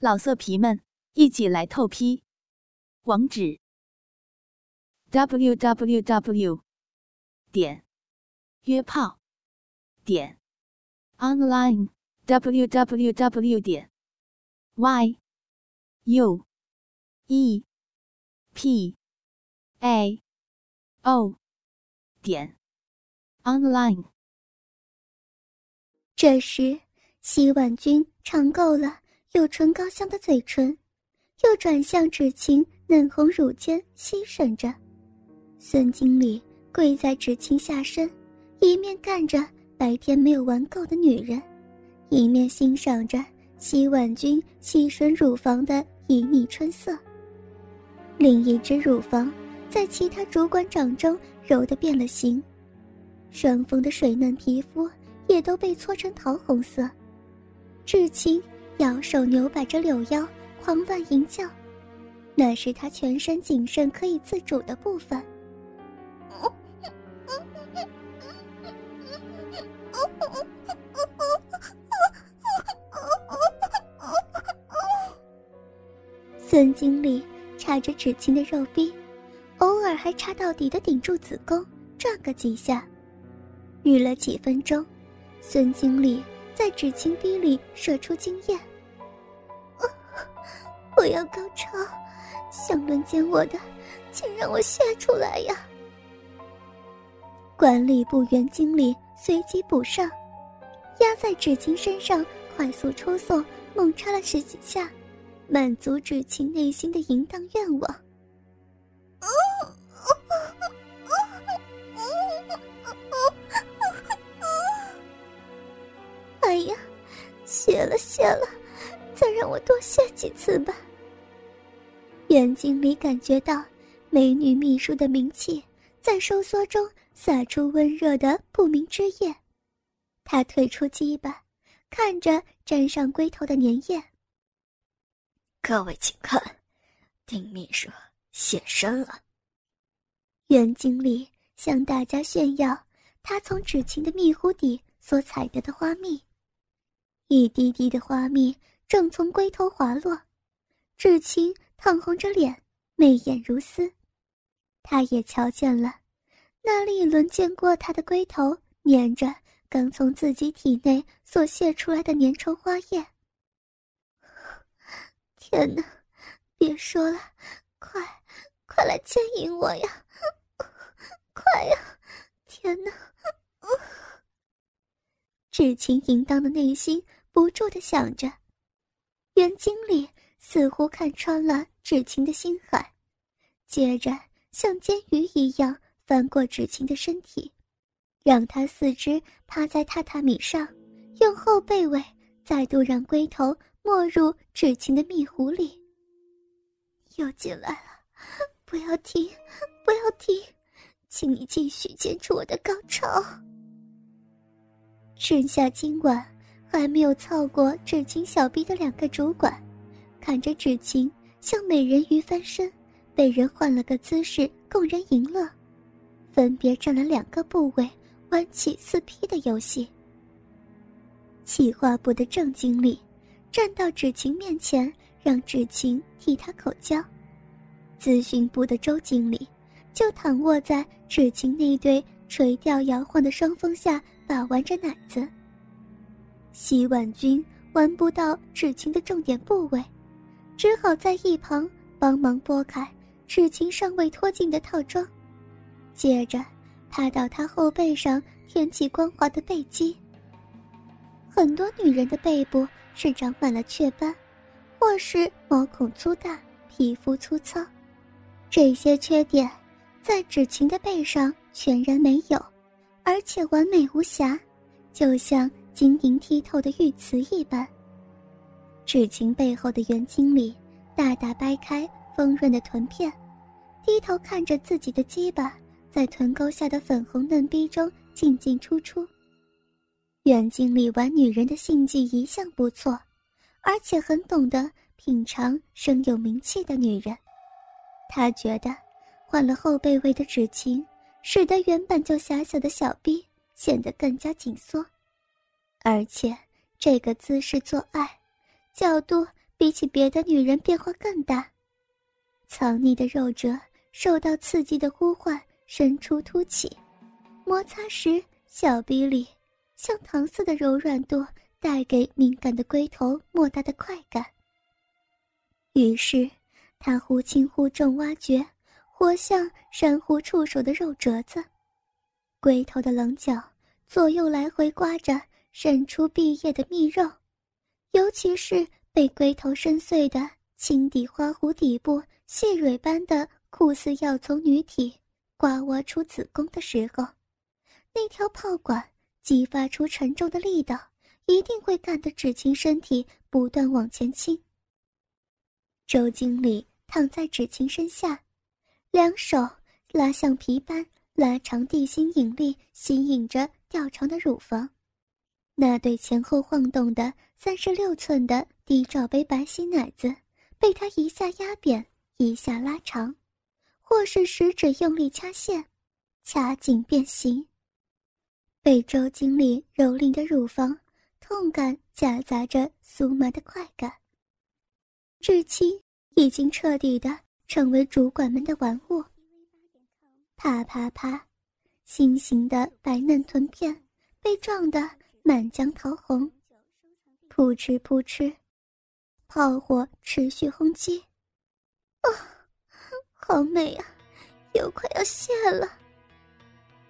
老色皮们，一起来透批！网址：w w w 点约炮点 online w w w 点 y u e p a o 点 online。这时，洗碗君尝够了。有唇膏香的嘴唇，又转向芷晴嫩红乳尖，吸吮着。孙经理跪在芷晴下身，一面干着白天没有玩够的女人，一面欣赏着洗碗君细吮乳房的旖旎春色。另一只乳房在其他主管掌中揉得变了形，双峰的水嫩皮肤也都被搓成桃红色。芷晴。摇手扭摆着柳腰，狂乱淫叫，那是他全身谨慎可以自主的部分。孙经理插着纸巾的肉壁，偶尔还插到底的顶住子宫，转个几下，遇了几分钟，孙经理在纸巾壁里射出精液。我要高潮，想轮奸我的，请让我泄出来呀！管理部原经理随即补上，压在芷晴身上快速抽送，猛插了十几下，满足芷晴内心的淫荡愿望。哎呀，谢了谢了，再让我多谢几次吧。袁经理感觉到美女秘书的名气在收缩中洒出温热的不明之液，他退出鸡巴，看着沾上龟头的粘液。各位请看，丁秘书现身了。袁经理向大家炫耀他从芷晴的蜜壶底所采得的花蜜，一滴滴的花蜜正从龟头滑落，纸巾。烫红着脸，媚眼如丝。他也瞧见了，那丽轮见过他的龟头粘着刚从自己体内所泄出来的粘稠花液。天哪，别说了，快，快来牵引我呀！快呀！天哪！至情淫荡的内心不住的想着，袁经理。似乎看穿了芷晴的心海，接着像煎鱼一样翻过芷晴的身体，让她四肢趴在榻榻米上，用后背尾再度让龟头没入芷晴的蜜壶里。又进来了，不要停，不要停，请你继续坚持我的高潮。剩下今晚还没有操过芷晴小臂的两个主管。喊着芷晴向美人鱼翻身，被人换了个姿势供人淫乐，分别占了两个部位玩起四 P 的游戏。企划部的郑经理站到芷晴面前，让芷晴替他口交；咨询部的周经理就躺卧在芷晴那对垂钓摇晃的双峰下，把玩着奶子。洗碗君玩不到芷晴的重点部位。只好在一旁帮忙拨开芷晴尚未脱尽的套装，接着趴到她后背上舔起光滑的背肌。很多女人的背部是长满了雀斑，或是毛孔粗大、皮肤粗糙，这些缺点在芷晴的背上全然没有，而且完美无瑕，就像晶莹剔透的玉瓷一般。芷晴背后的袁经理大大掰开丰润的臀片，低头看着自己的鸡巴在臀沟下的粉红嫩逼中进进出出。袁经理玩女人的性技一向不错，而且很懂得品尝生有名气的女人。他觉得换了后背位的芷晴，使得原本就狭小的小臂显得更加紧缩，而且这个姿势做爱。角度比起别的女人变化更大。藏匿的肉褶受到刺激的呼唤，伸出凸起，摩擦时小臂里像糖似的柔软度，带给敏感的龟头莫大的快感。于是，他忽轻忽重挖掘，活像珊瑚触手的肉褶子，龟头的棱角左右来回刮着，渗出碧叶的蜜肉，尤其是被龟头深邃的青底花壶底部。细蕊般的酷似要从女体刮挖出子宫的时候，那条炮管激发出沉重的力道，一定会干得芷晴身体不断往前倾。周经理躺在芷晴身下，两手拉橡皮般拉长地心引力，吸引着吊床的乳房，那对前后晃动的三十六寸的低罩杯白皙奶子，被他一下压扁。一下拉长，或是食指用力掐线，掐紧变形。被周经理蹂躏的乳房，痛感夹杂着酥麻的快感。至今已经彻底的成为主管们的玩物。啪啪啪，心形的白嫩臀片被撞得满江桃红。扑哧扑哧，炮火持续轰击。啊，好美啊，又快要谢了。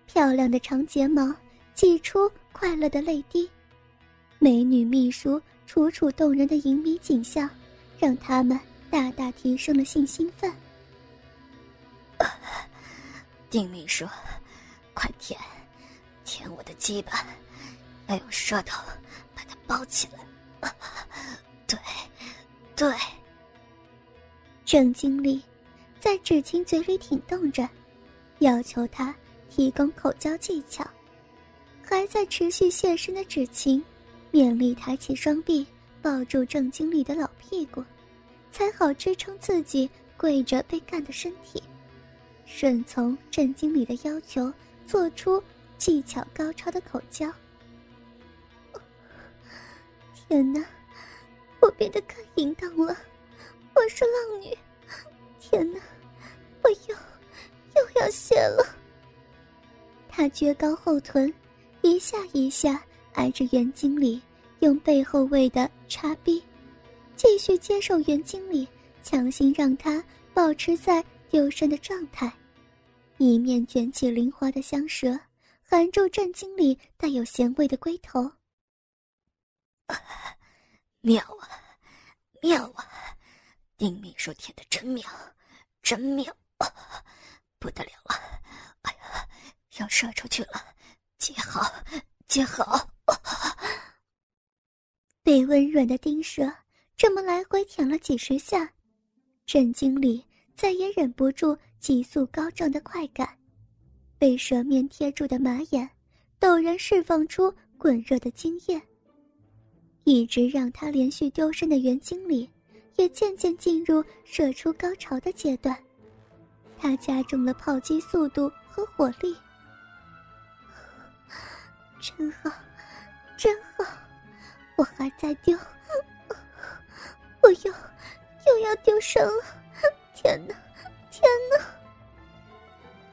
漂亮的长睫毛挤出快乐的泪滴，美女秘书楚楚动人的淫靡景象，让他们大大提升了性兴奋。丁秘书，快舔，舔我的鸡巴，要用舌头把它包起来。对，对。郑经理在芷晴嘴里挺动着，要求他提供口交技巧。还在持续现身的芷晴，勉力抬起双臂，抱住郑经理的老屁股，才好支撑自己跪着被干的身体，顺从郑经理的要求，做出技巧高超的口交。天哪，我变得更淫荡了。我是浪女，天哪，我又又要泄了。他撅高后臀，一下一下挨着袁经理，用背后位的插逼，继续接受袁经理强行让他保持在丢身的状态，一面卷起灵活的香舌，含住郑经理带有咸味的龟头。妙啊，妙啊！丁秘书舔的真妙，真妙，不得了了！哎呀，要射出去了，接好，接好！被温软的丁舌这么来回舔了几十下，郑经理再也忍不住急速高涨的快感，被舌面贴住的马眼陡然释放出滚热的精液，一直让他连续丢身的袁经理。也渐渐进入射出高潮的阶段，他加重了炮击速度和火力。真好，真好，我还在丢，我又又要丢身了！天哪，天哪！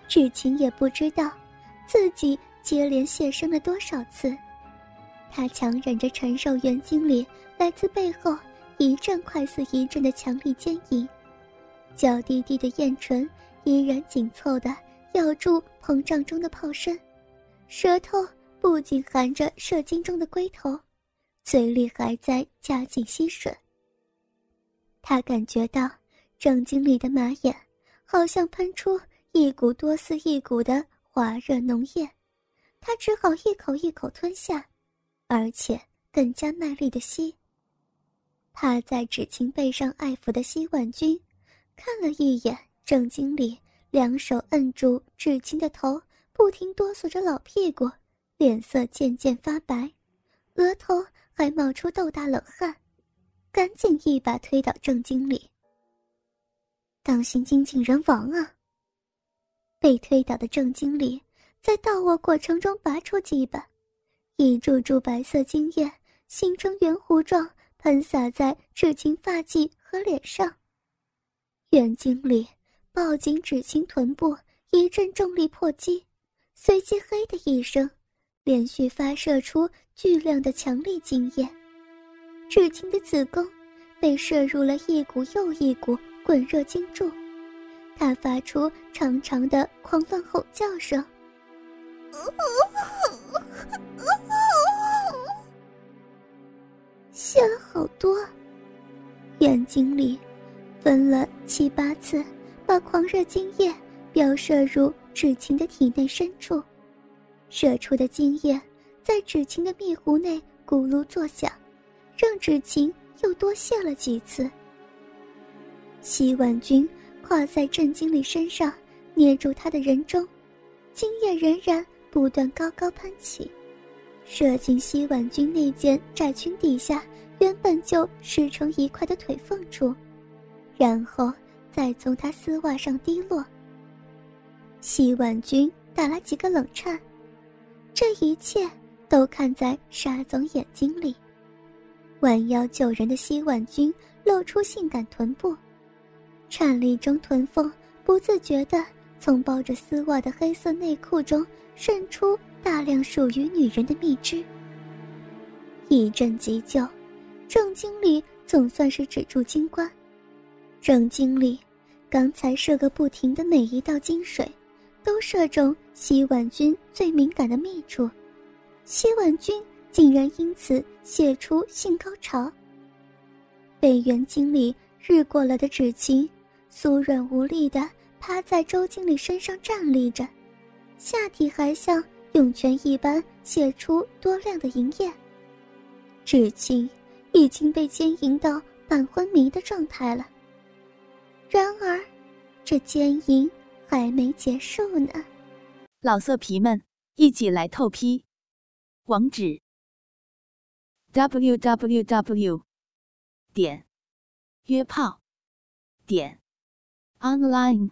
芷晴也不知道自己接连现身了多少次，他强忍着承受袁经理来自背后。一阵快似一阵的强力坚硬，娇滴滴的艳唇依然紧凑的咬住膨胀中的炮身，舌头不仅含着射精中的龟头，嘴里还在加紧吸吮。他感觉到郑经理的马眼好像喷出一股多似一股的滑热浓液，他只好一口一口吞下，而且更加卖力的吸。趴在芷晴背上爱抚的西婉君，看了一眼郑经理，两手摁住芷晴的头，不停哆嗦着老屁股，脸色渐渐发白，额头还冒出豆大冷汗，赶紧一把推倒郑经理。当心精尽人亡啊！被推倒的郑经理在倒卧过程中拔出鸡巴，一柱柱白色精液形成圆弧状。喷洒在芷晴发髻和脸上。袁经里抱紧芷晴臀部，一阵重力破击，随即“嘿”的一声，连续发射出巨量的强力精液。芷晴的子宫被射入了一股又一股滚热精柱，她发出长长的狂乱吼叫声。泄了好多，眼睛里分了七八次，把狂热精液飙射入芷晴的体内深处，射出的精液在芷晴的蜜壶内咕噜作响，让芷晴又多泄了几次。洗碗君跨在郑经理身上，捏住他的人中，精液仍然。不断高高喷起，射进西婉君那件窄裙底下原本就湿成一块的腿缝处，然后再从他丝袜上滴落。西婉君打了几个冷颤，这一切都看在沙总眼睛里。弯腰救人的西婉君露出性感臀部，颤栗中臀缝不自觉地从包着丝袜的黑色内裤中。渗出大量属于女人的蜜汁。一阵急救，郑经理总算是止住金冠。郑经理刚才射个不停的每一道金水，都射中洗碗君最敏感的密处，洗碗君竟然因此泄出性高潮。被袁经理日过了的芷晴，酥软无力的趴在周经理身上站立着。下体还像涌泉一般泄出多量的银液，至今已经被奸淫到半昏迷的状态了。然而，这奸淫还没结束呢。老色皮们，一起来透批！网址：w w w. 点约炮点 online